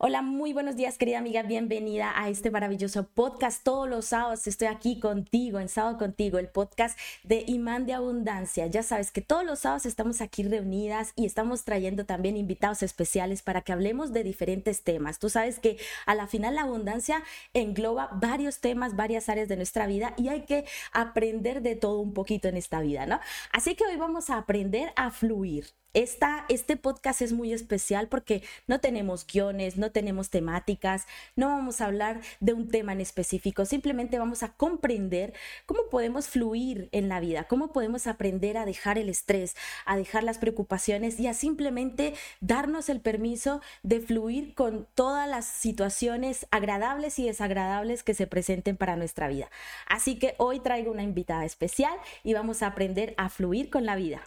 Hola, muy buenos días querida amiga, bienvenida a este maravilloso podcast. Todos los sábados estoy aquí contigo, en Sábado Contigo, el podcast de Imán de Abundancia. Ya sabes que todos los sábados estamos aquí reunidas y estamos trayendo también invitados especiales para que hablemos de diferentes temas. Tú sabes que a la final la abundancia engloba varios temas, varias áreas de nuestra vida y hay que aprender de todo un poquito en esta vida, ¿no? Así que hoy vamos a aprender a fluir este podcast es muy especial porque no tenemos guiones, no tenemos temáticas, no vamos a hablar de un tema en específico, simplemente vamos a comprender cómo podemos fluir en la vida, cómo podemos aprender a dejar el estrés, a dejar las preocupaciones y a simplemente darnos el permiso de fluir con todas las situaciones agradables y desagradables que se presenten para nuestra vida. Así que hoy traigo una invitada especial y vamos a aprender a fluir con la vida.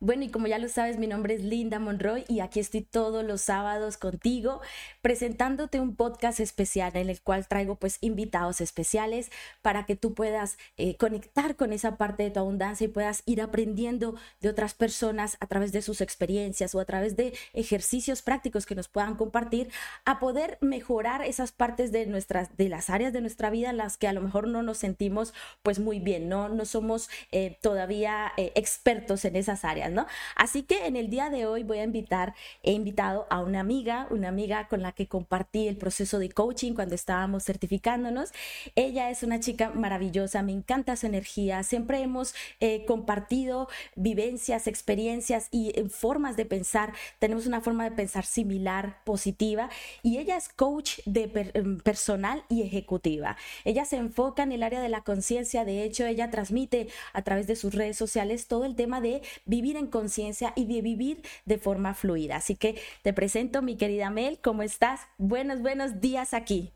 Bueno, y como ya lo sabes, mi nombre es Linda Monroy y aquí estoy todos los sábados contigo presentándote un podcast especial en el cual traigo pues invitados especiales para que tú puedas eh, conectar con esa parte de tu abundancia y puedas ir aprendiendo de otras personas a través de sus experiencias o a través de ejercicios prácticos que nos puedan compartir a poder mejorar esas partes de nuestras de las áreas de nuestra vida en las que a lo mejor no nos sentimos pues muy bien, no no somos eh, todavía eh, expertos en esas áreas. Así que en el día de hoy voy a invitar, he invitado a una amiga, una amiga con la que compartí el proceso de coaching cuando estábamos certificándonos. Ella es una chica maravillosa, me encanta su energía, siempre hemos eh, compartido vivencias, experiencias y eh, formas de pensar, tenemos una forma de pensar similar, positiva, y ella es coach de em, personal y ejecutiva. Ella se enfoca en el área de la conciencia, de hecho ella transmite a través de sus redes sociales todo el tema de vivir en conciencia y de vivir de forma fluida. Así que te presento, mi querida Mel, ¿cómo estás? Buenos, buenos días aquí.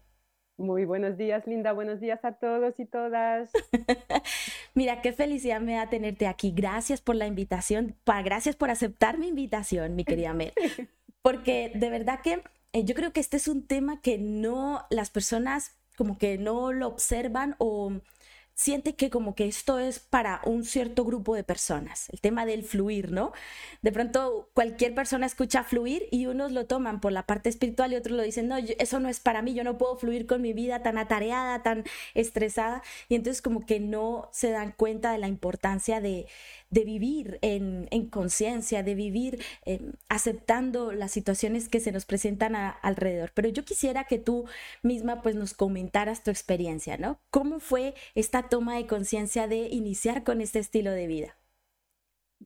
Muy buenos días, Linda. Buenos días a todos y todas. Mira, qué felicidad me da tenerte aquí. Gracias por la invitación. gracias por aceptar mi invitación, mi querida Mel. Porque de verdad que eh, yo creo que este es un tema que no las personas como que no lo observan o siente que como que esto es para un cierto grupo de personas, el tema del fluir, ¿no? De pronto cualquier persona escucha fluir y unos lo toman por la parte espiritual y otros lo dicen, no, eso no es para mí, yo no puedo fluir con mi vida tan atareada, tan estresada, y entonces como que no se dan cuenta de la importancia de, de vivir en, conciencia, de vivir eh, aceptando las situaciones que se nos presentan alrededor. Pero yo quisiera que tú misma pues nos comentaras tu experiencia, ¿no? ¿Cómo fue esta toma de conciencia de iniciar con este estilo de vida?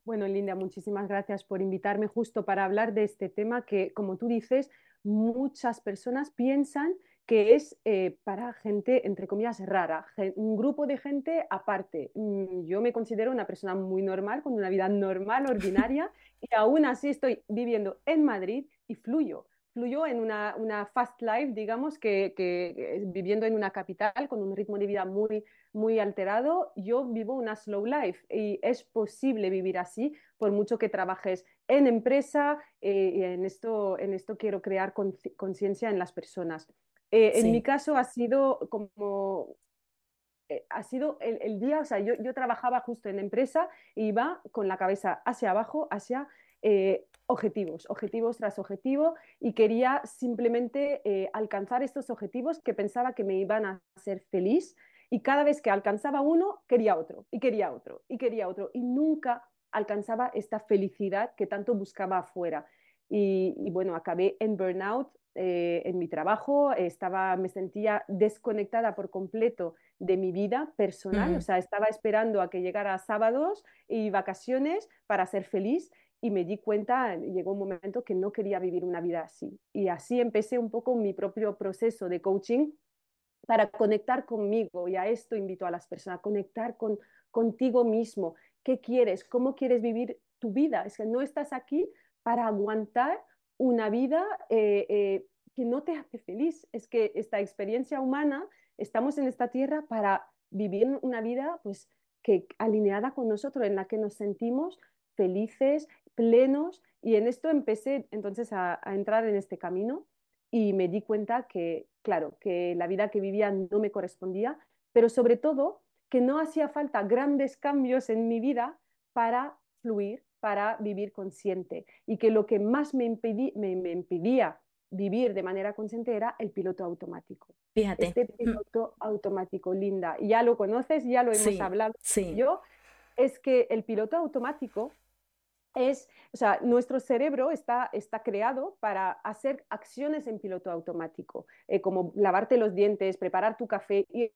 Bueno, Linda, muchísimas gracias por invitarme justo para hablar de este tema que, como tú dices, muchas personas piensan que es eh, para gente, entre comillas, rara, un grupo de gente aparte. Mm, yo me considero una persona muy normal, con una vida normal, ordinaria, y aún así estoy viviendo en Madrid y fluyo. Fluyo en una, fast life, digamos, que, viviendo en una capital con un ritmo de vida muy, muy alterado, yo vivo una slow life y es posible vivir así, por mucho que trabajes en empresa, eh, y en, esto, en esto quiero crear conciencia en las personas. Eh, en mi caso ha sido como eh, ha sido el, día, o sea, yo, trabajaba justo en empresa e iba con la cabeza hacia abajo, hacia eh, objetivos, objetivos tras objetivo, y quería simplemente alcanzar estos objetivos que pensaba que me iban a hacer feliz. Y cada vez que alcanzaba uno, quería otro, y quería otro, y quería otro, y nunca alcanzaba esta felicidad que tanto buscaba afuera. y bueno, acabé en burnout eh, en mi trabajo, estaba, me sentía desconectada por completo de mi vida personal, o sea, estaba esperando a que llegara sábados y vacaciones para ser feliz y me di cuenta, llegó un momento que no quería vivir una vida así. Y así empecé un poco mi propio proceso de coaching para conectar conmigo y a esto invito a las personas, a conectar con, contigo mismo. ¿Qué quieres? ¿Cómo quieres vivir tu vida? Es que no estás aquí para aguantar una vida eh, eh, que no te hace feliz. Es que esta experiencia humana, estamos en esta tierra para vivir una vida pues, que, alineada con nosotros, en la que nos sentimos felices, plenos. Y en esto empecé entonces a, entrar en este camino y me di cuenta que, claro, que la vida que vivía no me correspondía, pero sobre todo que no hacía falta grandes cambios en mi vida para fluir, para vivir consciente. Y que lo que más me, impedía vivir de manera consciente era el piloto automático. Fíjate. Este mm. piloto automático, Linda, ya lo conoces, ya lo hemos hablado. Sí. Yo, es que el piloto automático es, o sea, nuestro cerebro está, está creado para hacer acciones en piloto automático, eh, como lavarte los dientes, preparar tu café, ir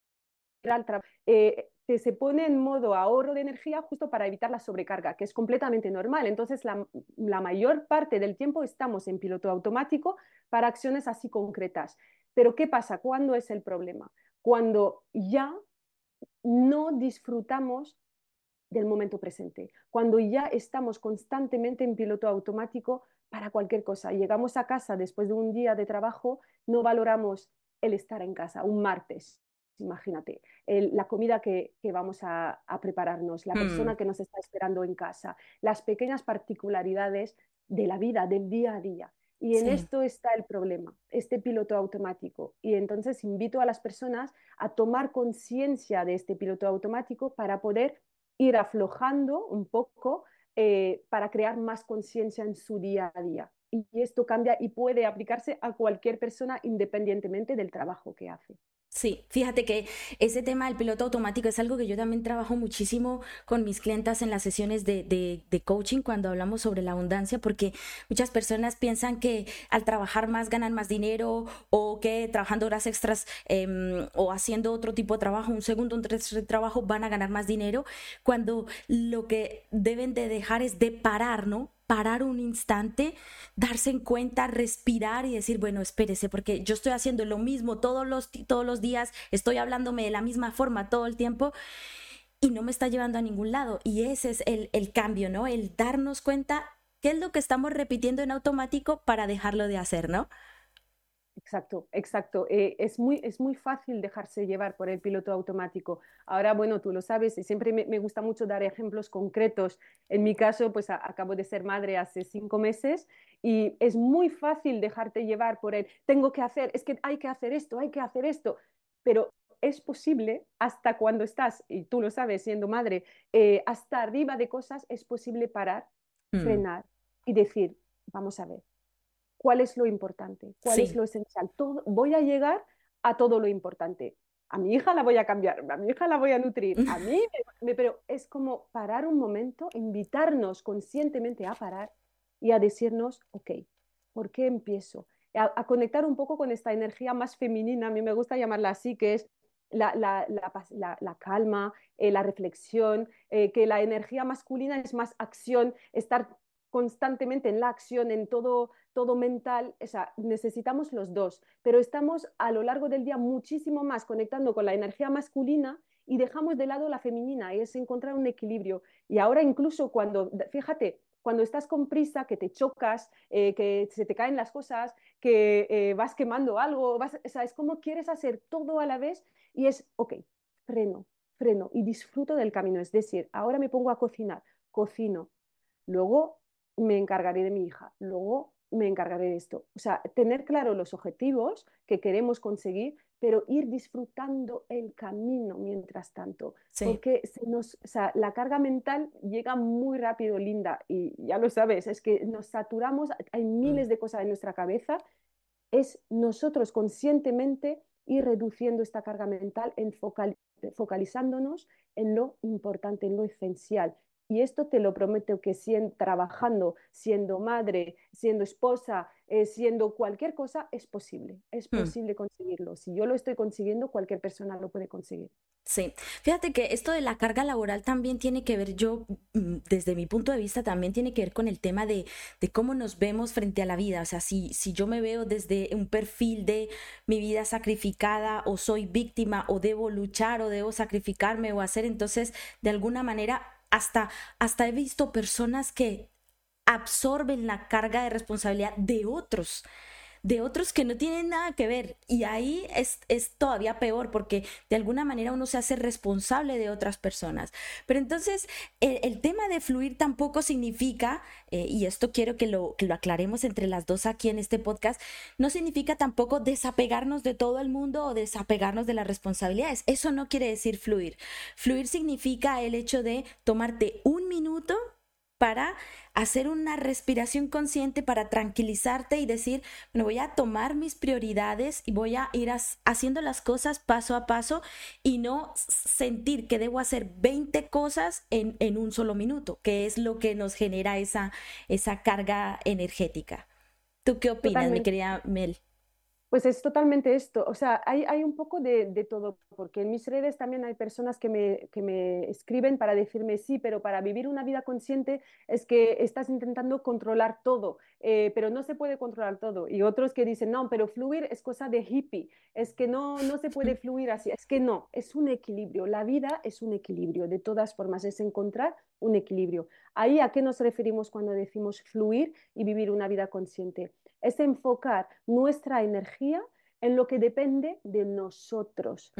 al. Eh, se pone en modo ahorro de energía justo para evitar la sobrecarga, que es completamente normal. Entonces, la, la mayor parte del tiempo estamos en piloto automático para acciones así concretas. Pero, ¿qué pasa? ¿Cuándo es el problema? Cuando ya no disfrutamos del momento presente, cuando ya estamos constantemente en piloto automático para cualquier cosa. Llegamos a casa después de un día de trabajo, no valoramos el estar en casa, un martes, imagínate, la comida que, vamos a, prepararnos, la persona mm. que nos está esperando en casa, las pequeñas particularidades de la vida, del día a día. Y en esto está el problema, este piloto automático. Y entonces invito a las personas a tomar conciencia de este piloto automático para poder ir aflojando un poco eh, para crear más conciencia en su día a día. Y esto cambia y puede aplicarse a cualquier persona independientemente del trabajo que hace. Sí, fíjate que ese tema del piloto automático es algo que yo también trabajo muchísimo con mis clientas en las sesiones de, de, coaching cuando hablamos sobre la abundancia, porque muchas personas piensan que al trabajar más ganan más dinero o que trabajando horas extras em, o haciendo otro tipo de trabajo, un segundo, un tercer trabajo, van a ganar más dinero, cuando lo que deben de dejar es de parar, ¿no? Parar un instante, darse en cuenta, respirar y decir, bueno, espérese, porque yo estoy haciendo lo mismo todos los, todos los días, estoy hablándome de la misma forma todo el tiempo y no me está llevando a ningún lado. Y ese es el, el cambio, ¿no? El darnos cuenta qué es lo que estamos repitiendo en automático para dejarlo de hacer, ¿no? Exacto, exacto. Eh, es, muy, es muy fácil dejarse llevar por el piloto automático. Ahora, bueno, tú lo sabes y siempre me, gusta mucho dar ejemplos concretos. En mi caso, pues acabo de ser madre hace cinco meses y es muy fácil dejarte llevar por el tengo que hacer, es que hay que hacer esto, hay que hacer esto. Pero es posible, hasta cuando estás, y tú lo sabes siendo madre, eh, hasta arriba de cosas, es posible parar, mm. frenar y decir, vamos a ver, cuál es lo importante, cuál es lo esencial. Todo, voy a llegar a todo lo importante. A mi hija la voy a cambiar, a mi hija la voy a nutrir, a mí, pero es como parar un momento, invitarnos conscientemente a parar y a decirnos, ok, ¿por qué empiezo? A, conectar un poco con esta energía más femenina, a mí me gusta llamarla así, que es la, calma, eh, la reflexión, eh, que la energía masculina es más acción, estar constantemente en la acción, en todo, todo mental, o sea, necesitamos los dos, pero estamos a lo largo del día muchísimo más conectando con la energía masculina y dejamos de lado la femenina, es encontrar un equilibrio. Y ahora incluso cuando, fíjate, cuando estás con prisa, que te chocas, eh, que se te caen las cosas, que eh, vas quemando algo, vas, o sea, es como quieres hacer todo a la vez y es, ok, freno, freno y disfruto del camino. Es decir, ahora me pongo a cocinar, cocino, luego me encargaré de mi hija, luego me encargaré de esto. O sea, tener claro los objetivos que queremos conseguir, pero ir disfrutando el camino mientras tanto. Porque se nos, o sea, la carga mental llega muy rápido, Linda, y ya lo sabes, es que nos saturamos, hay miles mm. de cosas en nuestra cabeza, es nosotros conscientemente ir reduciendo esta carga mental, en focalizándonos en lo importante, en lo esencial, y esto te lo prometo que siendo, trabajando, siendo madre, siendo esposa, eh, siendo cualquier cosa, es posible. Es hmm. posible conseguirlo. Si yo lo estoy consiguiendo, cualquier persona lo puede conseguir. Sí, fíjate que esto de la carga laboral también tiene que ver, yo mm, desde mi punto de vista también tiene que ver con el tema de, de cómo nos vemos frente a la vida. O sea, si, si yo me veo desde un perfil de mi vida sacrificada o soy víctima o debo luchar o debo sacrificarme o hacer, entonces de alguna manera hasta, hasta he visto personas que absorben la carga de responsabilidad de otros de otros que no tienen nada que ver. Y ahí es, es, todavía peor porque de alguna manera uno se hace responsable de otras personas. Pero entonces el, tema de fluir tampoco significa, eh, y esto quiero que lo, que lo aclaremos entre las dos aquí en este podcast, no significa tampoco desapegarnos de todo el mundo o desapegarnos de las responsabilidades. Eso no quiere decir fluir. Fluir significa el hecho de tomarte un minuto para hacer una respiración consciente para tranquilizarte y decir, bueno, voy a tomar mis prioridades y voy a ir haciendo las cosas paso a paso y no sentir que debo hacer 20 cosas en, en un solo minuto, que es lo que nos genera esa, esa carga energética. ¿Tú qué opinas, mi querida Mel? Pues es totalmente esto, o sea, hay, hay un poco de, de, todo, porque en mis redes también hay personas que me, que me escriben para decirme sí, pero para vivir una vida consciente es que estás intentando controlar todo, eh, pero no se puede controlar todo. Y otros que dicen, no, pero fluir es cosa de hippie, es que no, no se puede fluir así, es que no, es un equilibrio, la vida es un equilibrio, de todas formas, es encontrar un equilibrio. Ahí a qué nos referimos cuando decimos fluir y vivir una vida consciente es enfocar nuestra energía en lo que depende de nosotros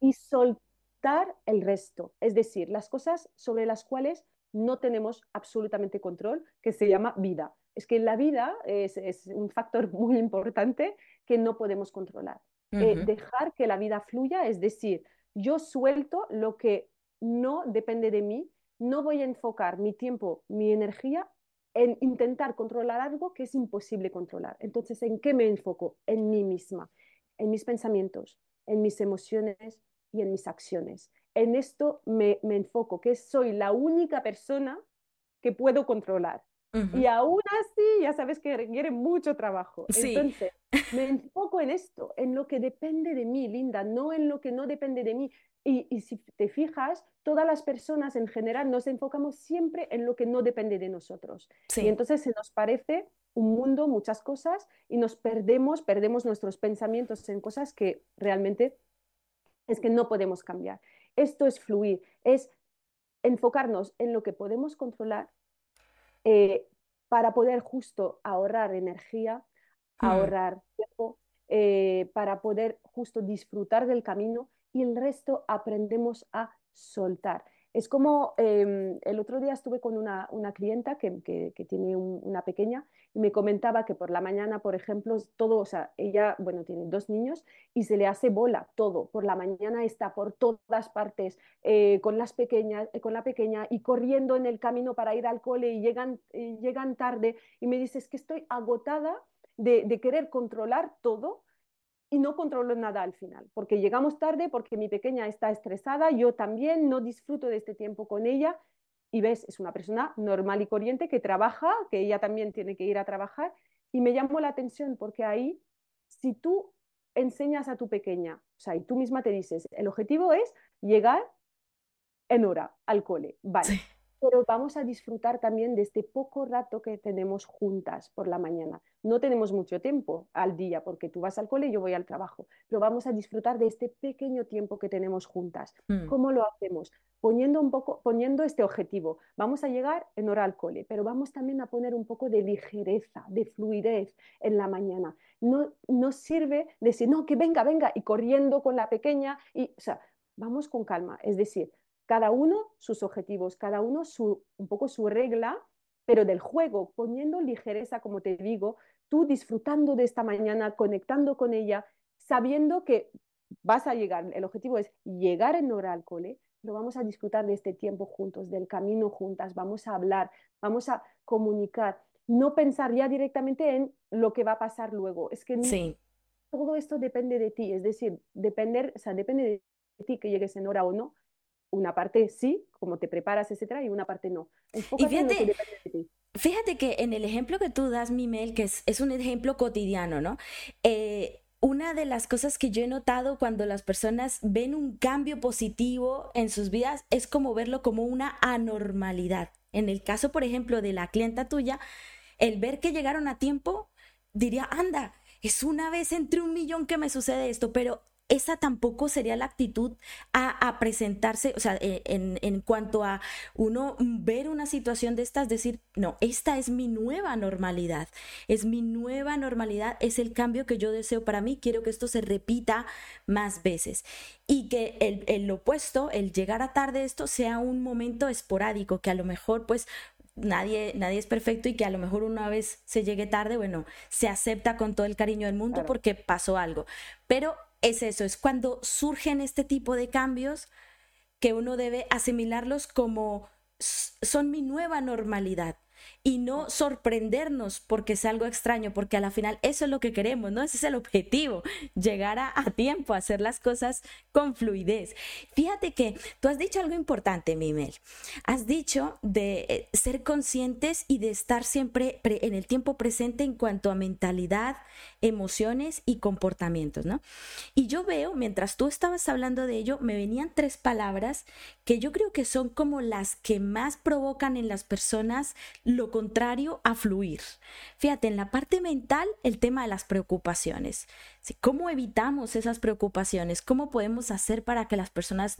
y soltar el resto, es decir, las cosas sobre las cuales no tenemos absolutamente control, que se llama vida. Es que la vida es, un factor muy importante que no podemos controlar. Eh, dejar que la vida fluya, es decir, yo suelto lo que no depende de mí, no voy a enfocar mi tiempo, mi energía en intentar controlar algo que es imposible controlar. Entonces, ¿en qué me enfoco? En mí misma, en mis pensamientos, en mis emociones y en mis acciones. En esto me, enfoco, que soy la única persona que puedo controlar. Y aún así, ya sabes que requiere mucho trabajo. Entonces, me enfoco en esto, en lo que depende de mí, Linda, no en lo que no depende de mí. Y, si te fijas, todas las personas en general nos enfocamos siempre en lo que no depende de nosotros. Y entonces se nos parece un mundo, muchas cosas, y nos perdemos, perdemos nuestros pensamientos en cosas que realmente es que no podemos cambiar. Esto es fluir, es enfocarnos en lo que podemos controlar eh, para poder justo ahorrar energía, hmm. ahorrar tiempo, eh, para poder justo disfrutar del camino y el resto aprendemos a soltar. Es como em, el otro día estuve con una, clienta que, tiene una pequeña y me comentaba que por la mañana, por ejemplo, todo, o sea, ella, bueno, tiene dos niños y se le hace bola todo. Por la mañana está por todas partes eh, con, las pequeñas, eh, con la pequeña y corriendo en el camino para ir al cole y llegan, llegan tarde y me dice, es que estoy agotada de querer controlar todo y no controlo nada al final, porque llegamos tarde, porque mi pequeña está estresada, yo también no disfruto de este tiempo con ella. Y ves, es una persona normal y corriente que trabaja, que ella también tiene que ir a trabajar y me llamó la atención porque ahí, si tú enseñas a tu pequeña, o sea, y tú misma te dices, el objetivo es llegar en hora al cole, vale pero vamos a disfrutar también de este poco rato que tenemos juntas por la mañana. No tenemos mucho tiempo al día porque tú vas al cole y yo voy al trabajo, pero vamos a disfrutar de este pequeño tiempo que tenemos juntas. Mm. ¿Cómo lo hacemos? Poniendo un poco, poniendo este objetivo. Vamos a llegar en hora al cole, pero vamos también a poner un poco de ligereza, de fluidez en la mañana. No, no sirve decir, no, que venga, venga, y corriendo con la pequeña, y, o sea, vamos con calma. Es decir, cada uno sus objetivos, cada uno su, un poco su regla, pero del juego, poniendo ligereza, como te digo, tú disfrutando de esta mañana, conectando con ella, sabiendo que vas a llegar, el objetivo es llegar en hora al cole, pero vamos a disfrutar de este tiempo juntos, del camino juntas, vamos a hablar, vamos a comunicar, no pensar ya directamente en lo que va a pasar luego. Es que todo esto depende de ti, es decir, depender, o sea, depende de ti que llegues en hora o no, una parte sí, como te preparas, etcétera, y una parte no. y fíjate, fíjate que en el ejemplo que tú das, Mimel, que es, un ejemplo cotidiano, ¿no? Eh, una de las cosas que yo he notado cuando las personas ven un cambio positivo en sus vidas es como verlo como una anormalidad. En el caso, por ejemplo, de la clienta tuya, el ver que llegaron a tiempo, diría, anda, es una vez entre un millón que me sucede esto, pero esa tampoco sería la actitud a, presentarse, o sea, eh, en, cuanto a uno ver una situación de estas, decir, no, esta es mi nueva normalidad, es mi nueva normalidad, es el cambio que yo deseo para mí, quiero que esto se repita más veces y que el, el opuesto, el llegar a tarde esto sea un momento esporádico, que a lo mejor pues nadie, nadie es perfecto y que a lo mejor una vez se llegue tarde, bueno, se acepta con todo el cariño del mundo porque pasó algo. Pero es eso, es cuando surgen este tipo de cambios que uno debe asimilarlos como son mi nueva normalidad y no sorprendernos porque es algo extraño, porque a la final eso es lo que queremos, ¿no? Ese es el objetivo, llegar a, tiempo, hacer las cosas con fluidez. Fíjate que tú has dicho algo importante, Mimel. Has dicho de eh, ser conscientes y de estar siempre en el tiempo presente en cuanto a mentalidad, emociones y comportamientos, ¿no? Y yo veo, mientras tú estabas hablando de ello, me venían tres palabras que yo creo que son como las que más provocan en las personas lo contrario a fluir. Fíjate, en la parte mental, el tema de las preocupaciones. ¿Cómo evitamos esas preocupaciones? ¿Cómo podemos hacer para que las personas,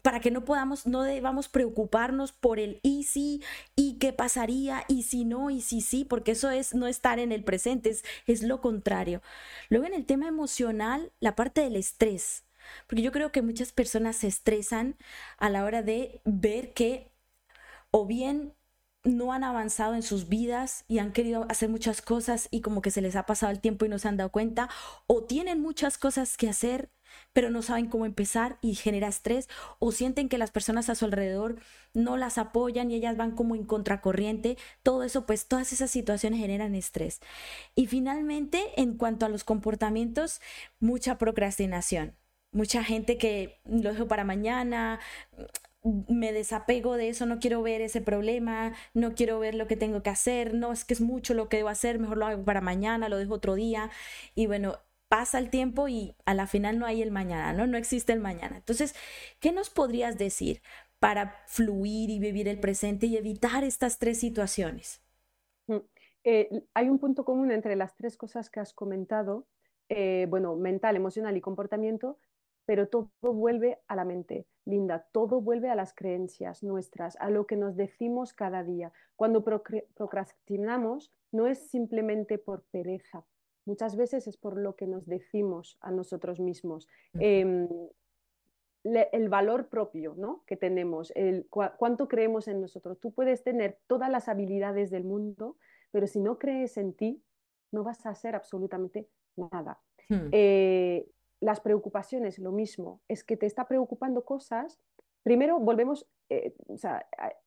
para que no podamos, no debamos preocuparnos por el y si, y qué pasaría, y si no, y si sí, porque eso es no estar en el presente, es, es lo contrario. Luego en el tema emocional, la parte del estrés. Porque yo creo que muchas personas se estresan a la hora de ver que o bien no han avanzado en sus vidas y han querido hacer muchas cosas y como que se les ha pasado el tiempo y no se han dado cuenta, o tienen muchas cosas que hacer pero no saben cómo empezar y genera estrés, o sienten que las personas a su alrededor no las apoyan y ellas van como en contracorriente, todo eso, pues todas esas situaciones generan estrés. Y finalmente, en cuanto a los comportamientos, mucha procrastinación. Mucha gente que lo dejo para mañana, me desapego de eso, no quiero ver ese problema, no quiero ver lo que tengo que hacer, no es que es mucho lo que debo hacer, mejor lo hago para mañana, lo dejo otro día y bueno, pasa el tiempo y a la final no hay el mañana, ¿no? No existe el mañana. Entonces, ¿qué nos podrías decir para fluir y vivir el presente y evitar estas tres situaciones? Mm, eh, hay un punto común entre las tres cosas que has comentado, eh, bueno, mental, emocional y comportamiento, pero todo vuelve a la mente, Linda, todo vuelve a las creencias nuestras, a lo que nos decimos cada día. Cuando procrastinamos no es simplemente por pereza, muchas veces es por lo que nos decimos a nosotros mismos. Em, el valor propio ¿no? que tenemos, el cuánto creemos en nosotros. Tú puedes tener todas las habilidades del mundo, pero si no crees en ti, no vas a hacer absolutamente nada. Hmm. Eh, las preocupaciones, lo mismo, es que te está preocupando cosas. Primero, volvemos eh,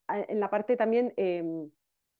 en la parte también em,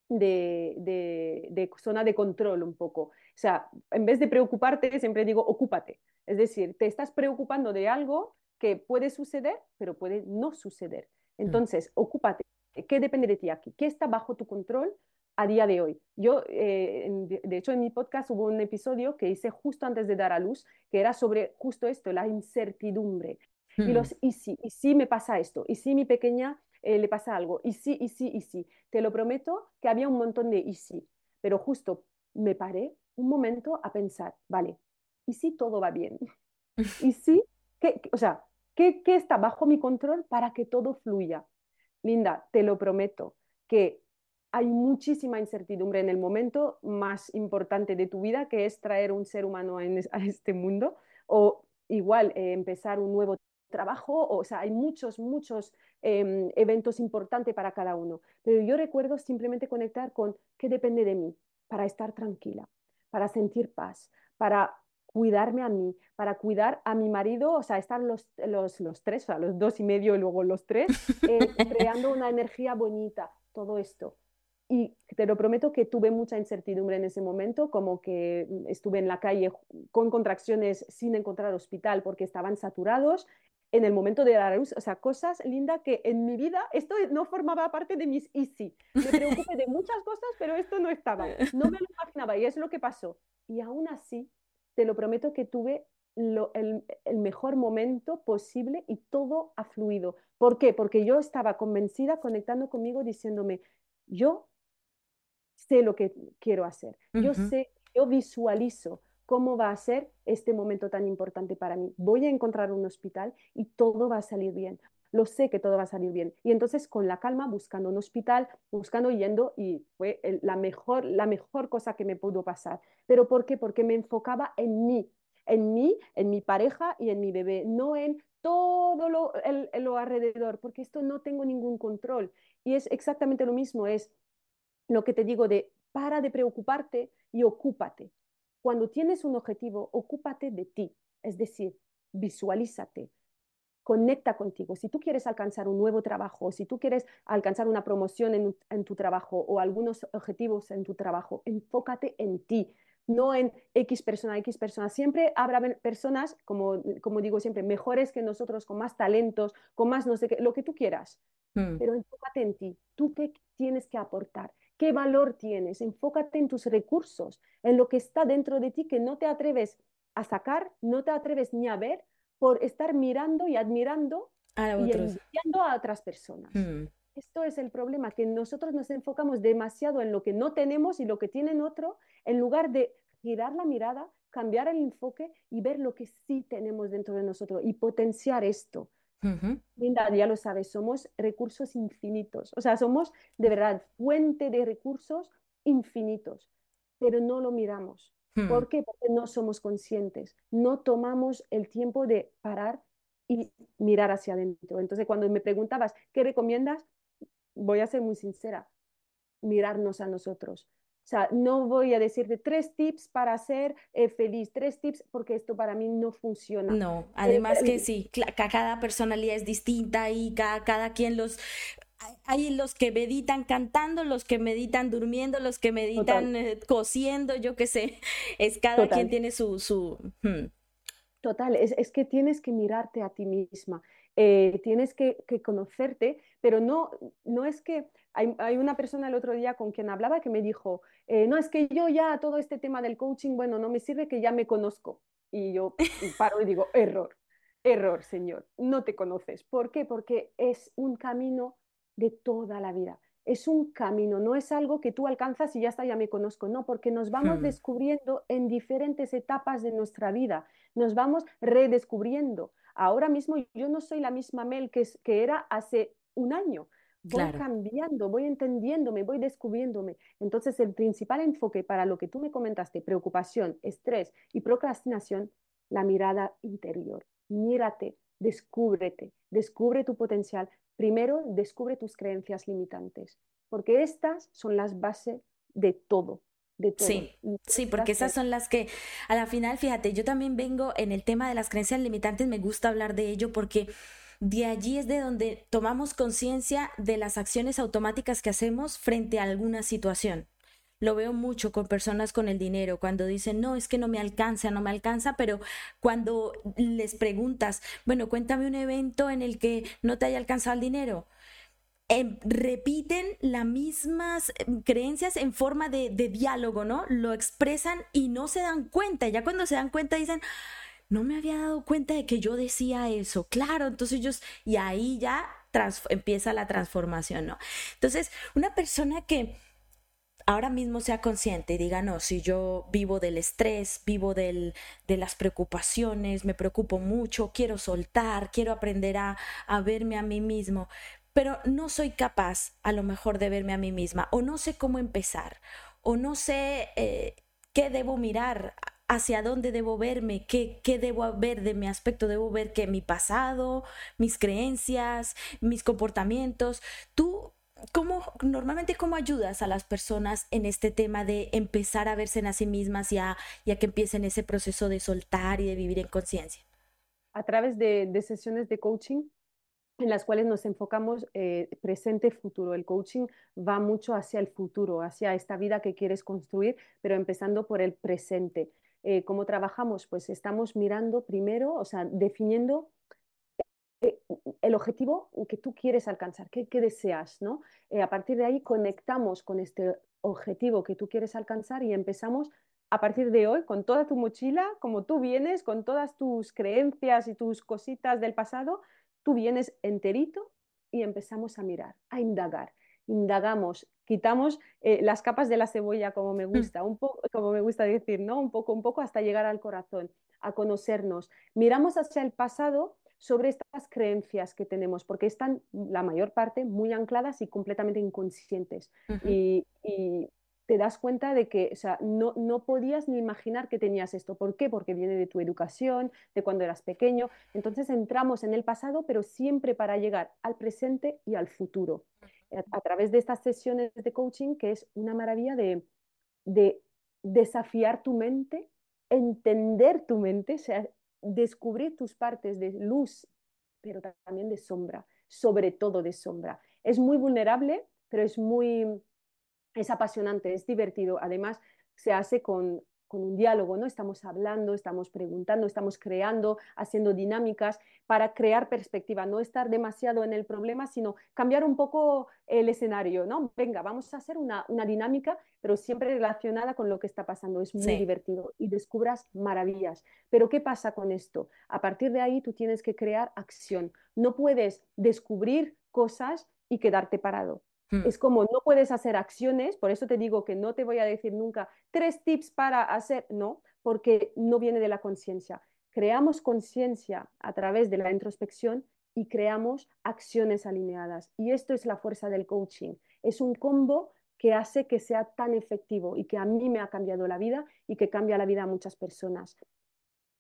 de, zona de control un poco. O sea, en vez de preocuparte, siempre digo, ocúpate. Es decir, te estás preocupando de algo que puede suceder, pero puede no suceder. Mm. Entonces, ocúpate. ¿Qué depende de ti aquí? ¿Qué está bajo tu control? A día de hoy. Yo, eh, de hecho, en mi podcast hubo un episodio que hice justo antes de dar a luz, que era sobre justo esto, la incertidumbre. Y hmm. los, y sí, y sí me pasa esto, y sí mi pequeña eh, le pasa algo, y sí, y sí, y sí. Te lo prometo que había un montón de y sí, pero justo me paré un momento a pensar, vale, ¿y si todo va bien? ¿Y si, qué, o sea, ¿qué, qué está bajo mi control para que todo fluya? Linda, te lo prometo, que hay muchísima incertidumbre en el momento más importante de tu vida, que es traer un ser humano a este mundo, o igual eh, empezar un nuevo trabajo, o, sea, hay muchos, muchos em, eventos importantes para cada uno. Pero yo recuerdo simplemente conectar con qué depende de mí para estar tranquila, para sentir paz, para cuidarme a mí, para cuidar a mi marido, o sea, están los, los, los tres, o sea, los dos y medio y luego los tres, eh, creando una energía bonita, todo esto. Y te lo prometo que tuve mucha incertidumbre en ese momento, como que mm, estuve en la calle con contracciones sin encontrar hospital porque estaban saturados en el momento de dar a luz, o sea, cosas, Linda, que en mi vida esto no formaba parte de mis easy. Me preocupé de muchas cosas, pero esto no estaba. No me lo imaginaba y es lo que pasó. Y aún así, te lo prometo que tuve el, el, mejor momento posible y todo ha fluido. ¿Por qué? Porque yo estaba convencida, conectando conmigo, diciéndome, yo sé lo que quiero hacer. Yo sé, yo visualizo cómo va a ser este momento tan importante para mí. Voy a encontrar un hospital y todo va a salir bien. Lo sé que todo va a salir bien. Y entonces con la calma, buscando un hospital, buscando, yendo, y fue la, mejor, la mejor cosa que me pudo pasar. ¿Pero por qué? Porque me enfocaba en mí, en mí, en mi pareja y en mi bebé, no en todo lo, lo alrededor, porque esto no tengo ningún control. Y es exactamente lo mismo, es lo que te digo de para de preocuparte y ocúpate. Cuando tienes un objetivo, ocúpate de ti, es decir, visualízate, conecta contigo. Si tú quieres alcanzar un nuevo trabajo, si tú quieres alcanzar una promoción en, en, tu trabajo o algunos objetivos en tu trabajo, enfócate en ti, no en X persona, X persona. Siempre habrá personas, como, como digo siempre, mejores que nosotros, con más talentos, con más no sé qué, lo que tú quieras. Hmm. Pero enfócate en ti. ¿Tú qué tienes que aportar? ¿Qué valor tienes? Enfócate en tus recursos, en lo que está dentro de ti que no te atreves a sacar, no te atreves ni a ver por estar mirando y admirando a y enviando a otras personas. Hmm. Esto es el problema, que nosotros nos enfocamos demasiado en lo que no tenemos y lo que tienen otro, en lugar de girar la mirada, cambiar el enfoque y ver lo que sí tenemos dentro de nosotros y potenciar esto. Linda, ya lo sabes, somos recursos infinitos, o sea, somos de verdad fuente de recursos infinitos, pero no lo miramos. Hmm. ¿Por qué? Porque no somos conscientes, no tomamos el tiempo de parar y mirar hacia adentro. Entonces, cuando me preguntabas, ¿qué recomiendas? Voy a ser muy sincera, mirarnos a nosotros. O sea, no voy a decirte tres tips para ser eh, feliz, tres tips, porque esto para mí no funciona. No, además que sí, cada personalidad es distinta y cada, cada quien los hay los que meditan cantando, los que meditan durmiendo, los que meditan eh, cosiendo, yo qué sé. Es cada quien tiene su... su hmm. Total, es, es, que tienes que mirarte a ti misma, eh, tienes que, que, conocerte, pero no, no es que... Hay, hay, una persona el otro día con quien hablaba que me dijo, eh, no, es que yo ya todo este tema del coaching, bueno, no me sirve que ya me conozco. Y yo paro y digo, error, error, señor, no te conoces. ¿Por qué? Porque es un camino de toda la vida. Es un camino, no es algo que tú alcanzas y ya está, ya me conozco, no, porque nos vamos hmm. descubriendo en diferentes etapas de nuestra vida, nos vamos redescubriendo. Ahora mismo yo no soy la misma Mel que, que era hace un año, voy cambiando, voy entendiéndome, voy descubriéndome. Entonces, el principal enfoque para lo que tú me comentaste, preocupación, estrés y procrastinación, la mirada interior. Mírate, descúbrete, descubre tu potencial, Primero, descubre tus creencias limitantes, porque estas son las bases de todo. De todo. Sí, sí, porque esas son las que a la final, fíjate, yo también vengo en el tema de las creencias limitantes, me gusta hablar de ello porque de allí es de donde tomamos conciencia de las acciones automáticas que hacemos frente a alguna situación. Lo veo mucho con personas con el dinero, cuando dicen, no, es que no me alcanza, no me alcanza, pero cuando les preguntas, bueno, cuéntame un evento en el que no te haya alcanzado el dinero. Em, repiten las mismas em, creencias en forma de, de diálogo, ¿no? Lo expresan y no se dan cuenta. Ya cuando se dan cuenta dicen, no me había dado cuenta de que yo decía eso. Claro, entonces ellos, y ahí ya empieza la transformación, ¿no? Entonces, una persona que ahora mismo sea consciente y diga, no, si yo vivo del estrés, vivo del, de las preocupaciones, me preocupo mucho, quiero soltar, quiero aprender a, a verme a mí mismo, pero no soy capaz a lo mejor de verme a mí misma, o no sé cómo empezar, o no sé eh, qué debo mirar, hacia dónde debo verme, qué, qué debo ver de mi aspecto, debo ver que mi pasado, mis creencias, mis comportamientos. Tú ¿Cómo, normalmente, cómo ayudas a las personas en este tema de empezar a verse en a sí mismas y a, que empiecen ese proceso de soltar y de vivir en conciencia? A través de, sesiones de coaching en las cuales nos enfocamos eh, presente-futuro. El coaching va mucho hacia el futuro, hacia esta vida que quieres construir, pero empezando por el presente. Eh, ¿Cómo trabajamos? Pues estamos mirando primero, o sea, definiendo eh, el objetivo que tú quieres alcanzar, qué, deseas, ¿no? Eh, a partir de ahí conectamos con este objetivo que tú quieres alcanzar y empezamos a partir de hoy con toda tu mochila, como tú vienes, con todas tus creencias y tus cositas del pasado, tú vienes enterito y empezamos a mirar, a indagar. Indagamos, quitamos eh, las capas de la cebolla, como me mm. gusta, un poco, como me gusta decir, ¿no? Un poco, un poco hasta llegar al corazón, a conocernos. Miramos hacia el pasado sobre estas creencias que tenemos, porque están la mayor parte muy ancladas y completamente inconscientes. y, te das cuenta de que no, no, podías ni imaginar que tenías esto. ¿Por qué? Porque viene de tu educación, de cuando eras pequeño. Entonces entramos en el pasado, pero siempre para llegar al presente y al futuro. A, través de estas sesiones de coaching, que es una maravilla de, de desafiar tu mente, entender tu mente, o sea, descubrir tus partes de luz pero también de sombra, sobre todo de sombra. Es muy vulnerable, pero es muy, es apasionante, es divertido. Además, se hace con con un diálogo, ¿no? Estamos hablando, estamos preguntando, estamos creando, haciendo dinámicas para crear perspectiva, no estar demasiado en el problema, sino cambiar un poco el escenario, ¿no? Venga, vamos a hacer una, dinámica, pero siempre relacionada con lo que está pasando. Es muy divertido y descubras maravillas. Pero ¿qué pasa con esto? A partir de ahí tú tienes que crear acción. No puedes descubrir cosas y quedarte parado. Hmm. Es como no puedes hacer acciones, por eso te digo que no te voy a decir nunca tres tips para hacer, no, porque no viene de la conciencia. Creamos conciencia a través de la introspección y creamos acciones alineadas. Y esto es la fuerza del coaching. Es un combo que hace que sea tan efectivo y que a mí me ha cambiado la vida y que cambia la vida a muchas personas.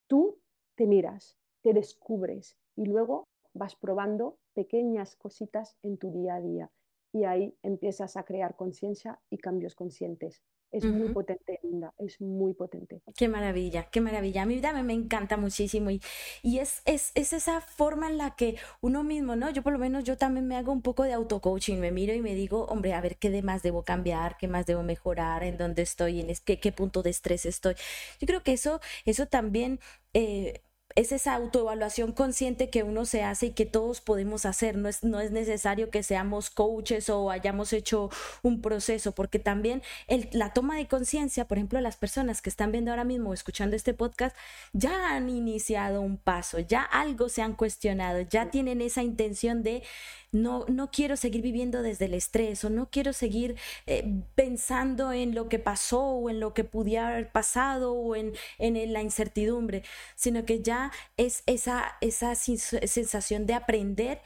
Tú te miras, te descubres y luego vas probando pequeñas cositas en tu día a día y ahí empiezas a crear conciencia y cambios conscientes. Es muy potente, Linda, es muy potente. Qué maravilla, qué maravilla. A mí también me encanta muchísimo y, y es, es, es, esa forma en la que uno mismo, ¿no? Yo por lo menos yo también me hago un poco de auto-coaching, me miro y me digo, hombre, a ver qué demás debo cambiar, qué más debo mejorar, en dónde estoy, en qué, qué punto de estrés estoy. Yo creo que eso, eso también... Eh, es esa autoevaluación consciente que uno se hace y que todos podemos hacer. No es, no es necesario que seamos coaches o hayamos hecho un proceso, porque también el, la toma de conciencia, por ejemplo, las personas que están viendo ahora mismo o escuchando este podcast, ya han iniciado un paso, ya algo se han cuestionado, ya tienen esa intención de no, no quiero seguir viviendo desde el estrés o no quiero seguir eh, pensando en lo que pasó o en lo que pudiera haber pasado o en, en la incertidumbre, sino que ya es esa, esa sensación de aprender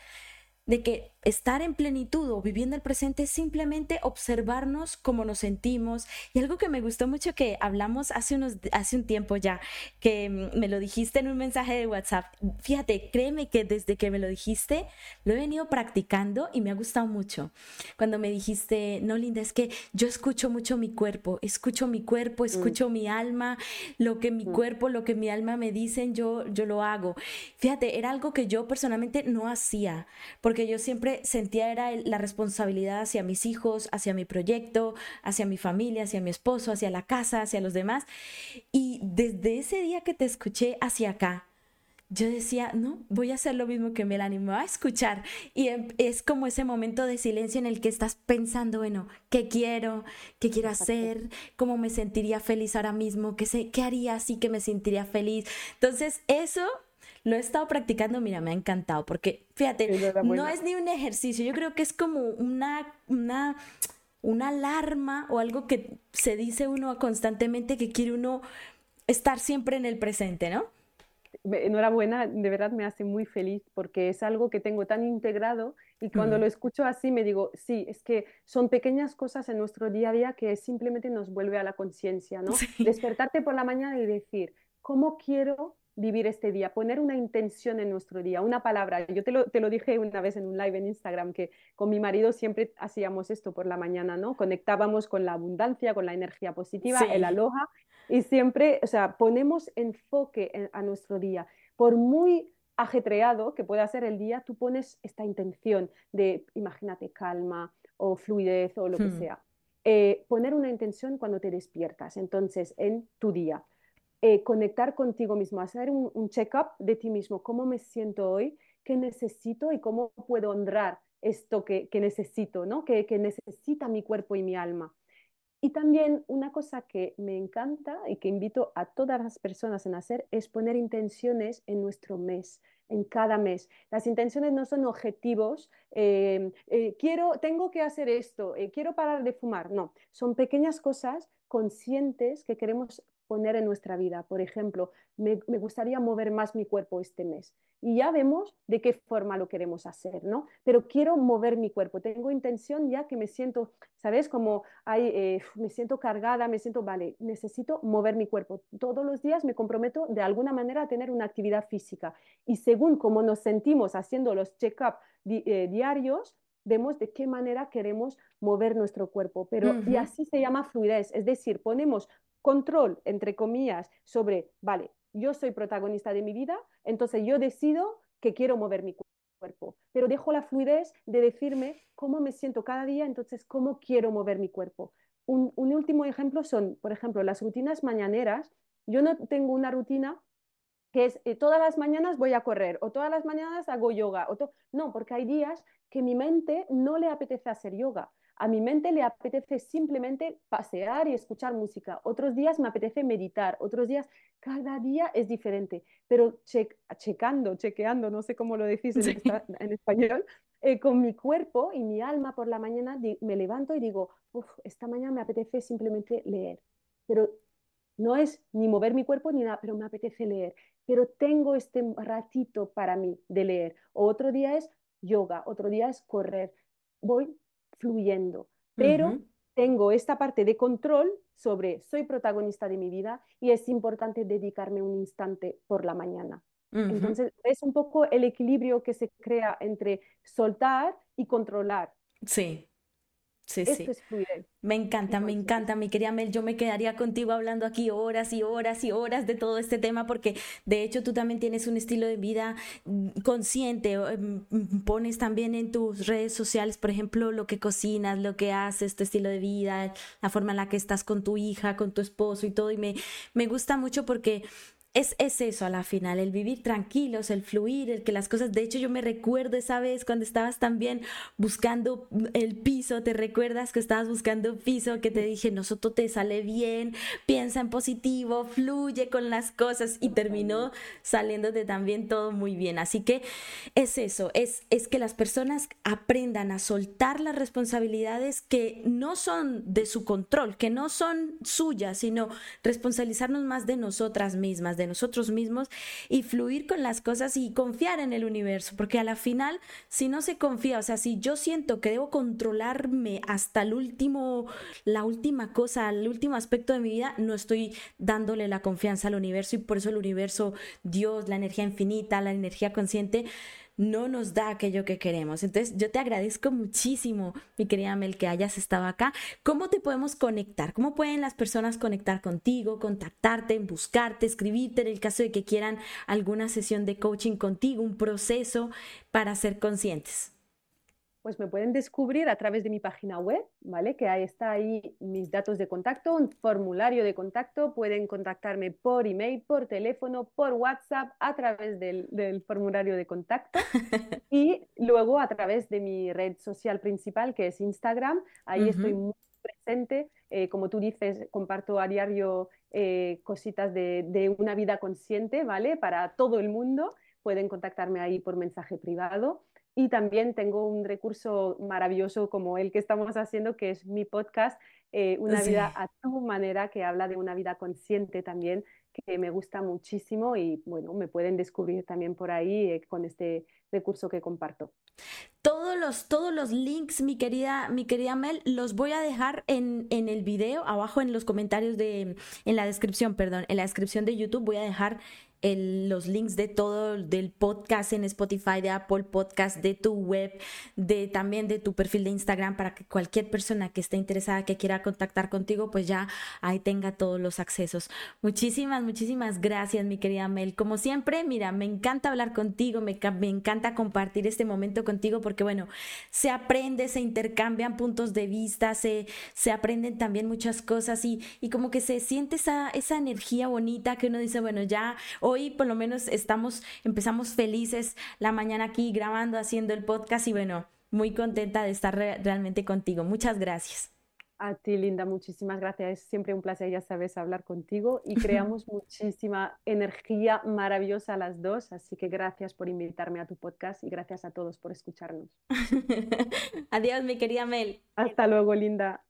de que estar en plenitud o viviendo el presente es simplemente observarnos cómo nos sentimos. Y algo que me gustó mucho que hablamos hace, unos, hace un tiempo ya, que mm, me lo dijiste en un mensaje de WhatsApp. Fíjate, créeme que desde que me lo dijiste, lo he venido practicando y me ha gustado mucho. Cuando me dijiste, no, Linda, es que yo escucho mucho mi cuerpo, escucho mi cuerpo, mm. escucho mi alma, lo que mi mm. cuerpo, lo que mi alma me dicen, yo, yo lo hago. Fíjate, era algo que yo personalmente no hacía, porque yo siempre sentía era la responsabilidad hacia mis hijos, hacia mi proyecto, hacia mi familia, hacia mi esposo, hacia la casa, hacia los demás. Y desde ese día que te escuché hacia acá, yo decía, no, voy a hacer lo mismo que me animó a escuchar. Y em, es como ese momento de silencio en el que estás pensando, bueno, ¿qué quiero? ¿Qué quiero hacer? ¿Cómo me sentiría feliz ahora mismo? ¿Qué, sé, qué haría así que me sentiría feliz? Entonces, eso lo he estado practicando, mira, me ha encantado, porque fíjate, no es ni un ejercicio, yo creo que es como una, una, una alarma o algo que se dice uno constantemente que quiere uno estar siempre en el presente, ¿no? Enhorabuena, de verdad me hace muy feliz porque es algo que tengo tan integrado y cuando lo escucho así me digo, sí, es que son pequeñas cosas en nuestro día a día que simplemente nos vuelve a la conciencia, ¿no? Despertarte por la mañana y decir, ¿cómo quiero vivir este día, poner una intención en nuestro día, una palabra. Yo te lo, te lo, dije una vez en un live en Instagram, que con mi marido siempre hacíamos esto por la mañana, ¿no? Conectábamos con la abundancia, con la energía positiva, el aloha, y siempre, o sea, ponemos enfoque a nuestro día. Por muy ajetreado que pueda ser el día, tú pones esta intención de, imagínate, calma o fluidez o lo que hmm. sea. Eh, poner una intención cuando te despiertas, entonces, en tu día. Eh, conectar contigo mismo, hacer un, check-up de ti mismo, cómo me siento hoy, qué necesito y cómo puedo honrar esto que, necesito, ¿no? Que, que, necesita mi cuerpo y mi alma. Y también una cosa que me encanta y que invito a todas las personas en hacer es poner intenciones en nuestro mes, en cada mes. Las intenciones no son objetivos, eh, eh, quiero, tengo que hacer esto, quiero parar de fumar, no, son pequeñas cosas conscientes que queremos poner en nuestra vida. Por ejemplo, me, gustaría mover más mi cuerpo este mes. Y ya vemos de qué forma lo queremos hacer, ¿no? Pero quiero mover mi cuerpo. Tengo intención ya que me siento, ¿sabes? Como hay, eh, me siento cargada, me siento, vale, necesito mover mi cuerpo. Todos los días me comprometo de alguna manera a tener una actividad física. Y según cómo nos sentimos haciendo los check-up eh, diarios, vemos de qué manera queremos mover nuestro cuerpo. Pero, y así se llama fluidez, es decir, ponemos control, entre comillas, sobre, vale, yo soy protagonista de mi vida, entonces yo decido que quiero mover mi cuerpo, pero dejo la fluidez de decirme cómo me siento cada día, entonces cómo quiero mover mi cuerpo. Un, último ejemplo son, por ejemplo, las rutinas mañaneras. Yo no tengo una rutina que es eh, todas las mañanas voy a correr o todas las mañanas hago yoga. O no, porque hay días que mi mente no le apetece hacer yoga. A mi mente le apetece simplemente pasear y escuchar música. Otros días me apetece meditar. Otros días, cada día es diferente. Pero checando, chequeando, no sé cómo lo decís en, español, eh, con mi cuerpo y mi alma por la mañana me levanto y digo, esta mañana me apetece simplemente leer. Pero no es ni mover mi cuerpo ni nada, pero me apetece leer. Pero tengo este ratito para mí de leer. O otro día es yoga, otro día es correr. Voy fluyendo, pero tengo esta parte de control sobre soy protagonista de mi vida y es importante dedicarme un instante por la mañana. Entonces, es un poco el equilibrio que se crea entre soltar y controlar. Sí. Sí, sí. Me encanta, me encanta, mi querida Mel. Yo me quedaría contigo hablando aquí horas y horas y horas de todo este tema porque de hecho tú también tienes un estilo de vida mm, consciente. Em, mm, pones también en tus redes sociales, por ejemplo, lo que cocinas, lo que haces, tu estilo de vida, la forma en la que estás con tu hija, con tu esposo y todo. Y me, me gusta mucho porque es, eso a la final, el vivir tranquilos, el fluir, el que las cosas, de hecho yo me recuerdo esa vez cuando estabas también buscando el piso, te recuerdas que estabas buscando piso, que te dije, nosotros te sale bien, piensa en positivo, fluye con las cosas y terminó saliéndote también todo muy bien. Así que es eso, es, es que las personas aprendan a soltar las responsabilidades que no son de su control, que no son suyas, sino responsabilizarnos más de nosotras mismas, de nosotros mismos y fluir con las cosas y confiar en el universo, porque a la final, si no se confía, o sea, si yo siento que debo controlarme hasta el último, la última cosa, el último aspecto de mi vida, no estoy dándole la confianza al universo y por eso el universo, Dios, la energía infinita, la energía consciente, no nos da aquello que queremos. Entonces, yo te agradezco muchísimo, mi querida Mel, que hayas estado acá. ¿Cómo te podemos conectar? ¿Cómo pueden las personas conectar contigo, contactarte, buscarte, escribirte en el caso de que quieran alguna sesión de coaching contigo, un proceso para ser conscientes? Pues me pueden descubrir a través de mi página web, ¿vale? Que ahí está ahí mis datos de contacto, un formulario de contacto, pueden contactarme por email, por teléfono, por WhatsApp, a través del, formulario de contacto y luego a través de mi red social principal, que es Instagram, ahí estoy muy presente, eh, como tú dices, comparto a diario eh, cositas de, de una vida consciente, ¿vale? Para todo el mundo, pueden contactarme ahí por mensaje privado. Y también tengo un recurso maravilloso como el que estamos haciendo, que es mi podcast, eh, Una vida a tu manera, que habla de una vida consciente también, que me gusta muchísimo y bueno, me pueden descubrir también por ahí eh, con este recurso que comparto. Todos los, todos los links, mi querida, mi querida Mel, los voy a dejar en, en el video, abajo en los comentarios de, en la descripción, perdón, en la descripción de YouTube voy a dejar los links de todo del podcast en Spotify, de Apple Podcast, de tu web, de también de tu perfil de Instagram para que cualquier persona que esté interesada, que quiera contactar contigo, pues ya ahí tenga todos los accesos. Muchísimas, muchísimas gracias, mi querida Mel. Como siempre, mira, me encanta hablar contigo, me, me encanta compartir este momento contigo porque, bueno, se aprende, se intercambian puntos de vista, se, se aprenden también muchas cosas y, y como que se siente esa, esa energía bonita que uno dice, bueno, ya hoy por lo menos estamos, empezamos felices la mañana aquí grabando, haciendo el podcast y bueno, muy contenta de estar realmente contigo. Muchas gracias. A ti, Linda, muchísimas gracias. Es siempre un placer, ya sabes, hablar contigo y creamos muchísima energía maravillosa las dos. Así que gracias por invitarme a tu podcast y gracias a todos por escucharnos. Adiós, mi querida Mel. Hasta luego, Linda.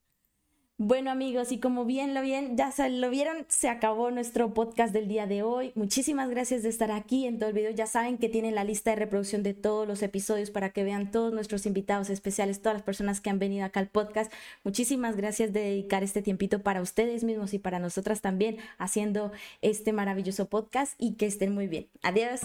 Bueno amigos, y como bien lo bien, ya lo vieron, se acabó nuestro podcast del día de hoy. Muchísimas gracias de estar aquí en todo el video. Ya saben que tienen la lista de reproducción de todos los episodios para que vean todos nuestros invitados especiales, todas las personas que han venido acá al podcast. Muchísimas gracias de dedicar este tiempito para ustedes mismos y para nosotras también haciendo este maravilloso podcast y que estén muy bien. Adiós.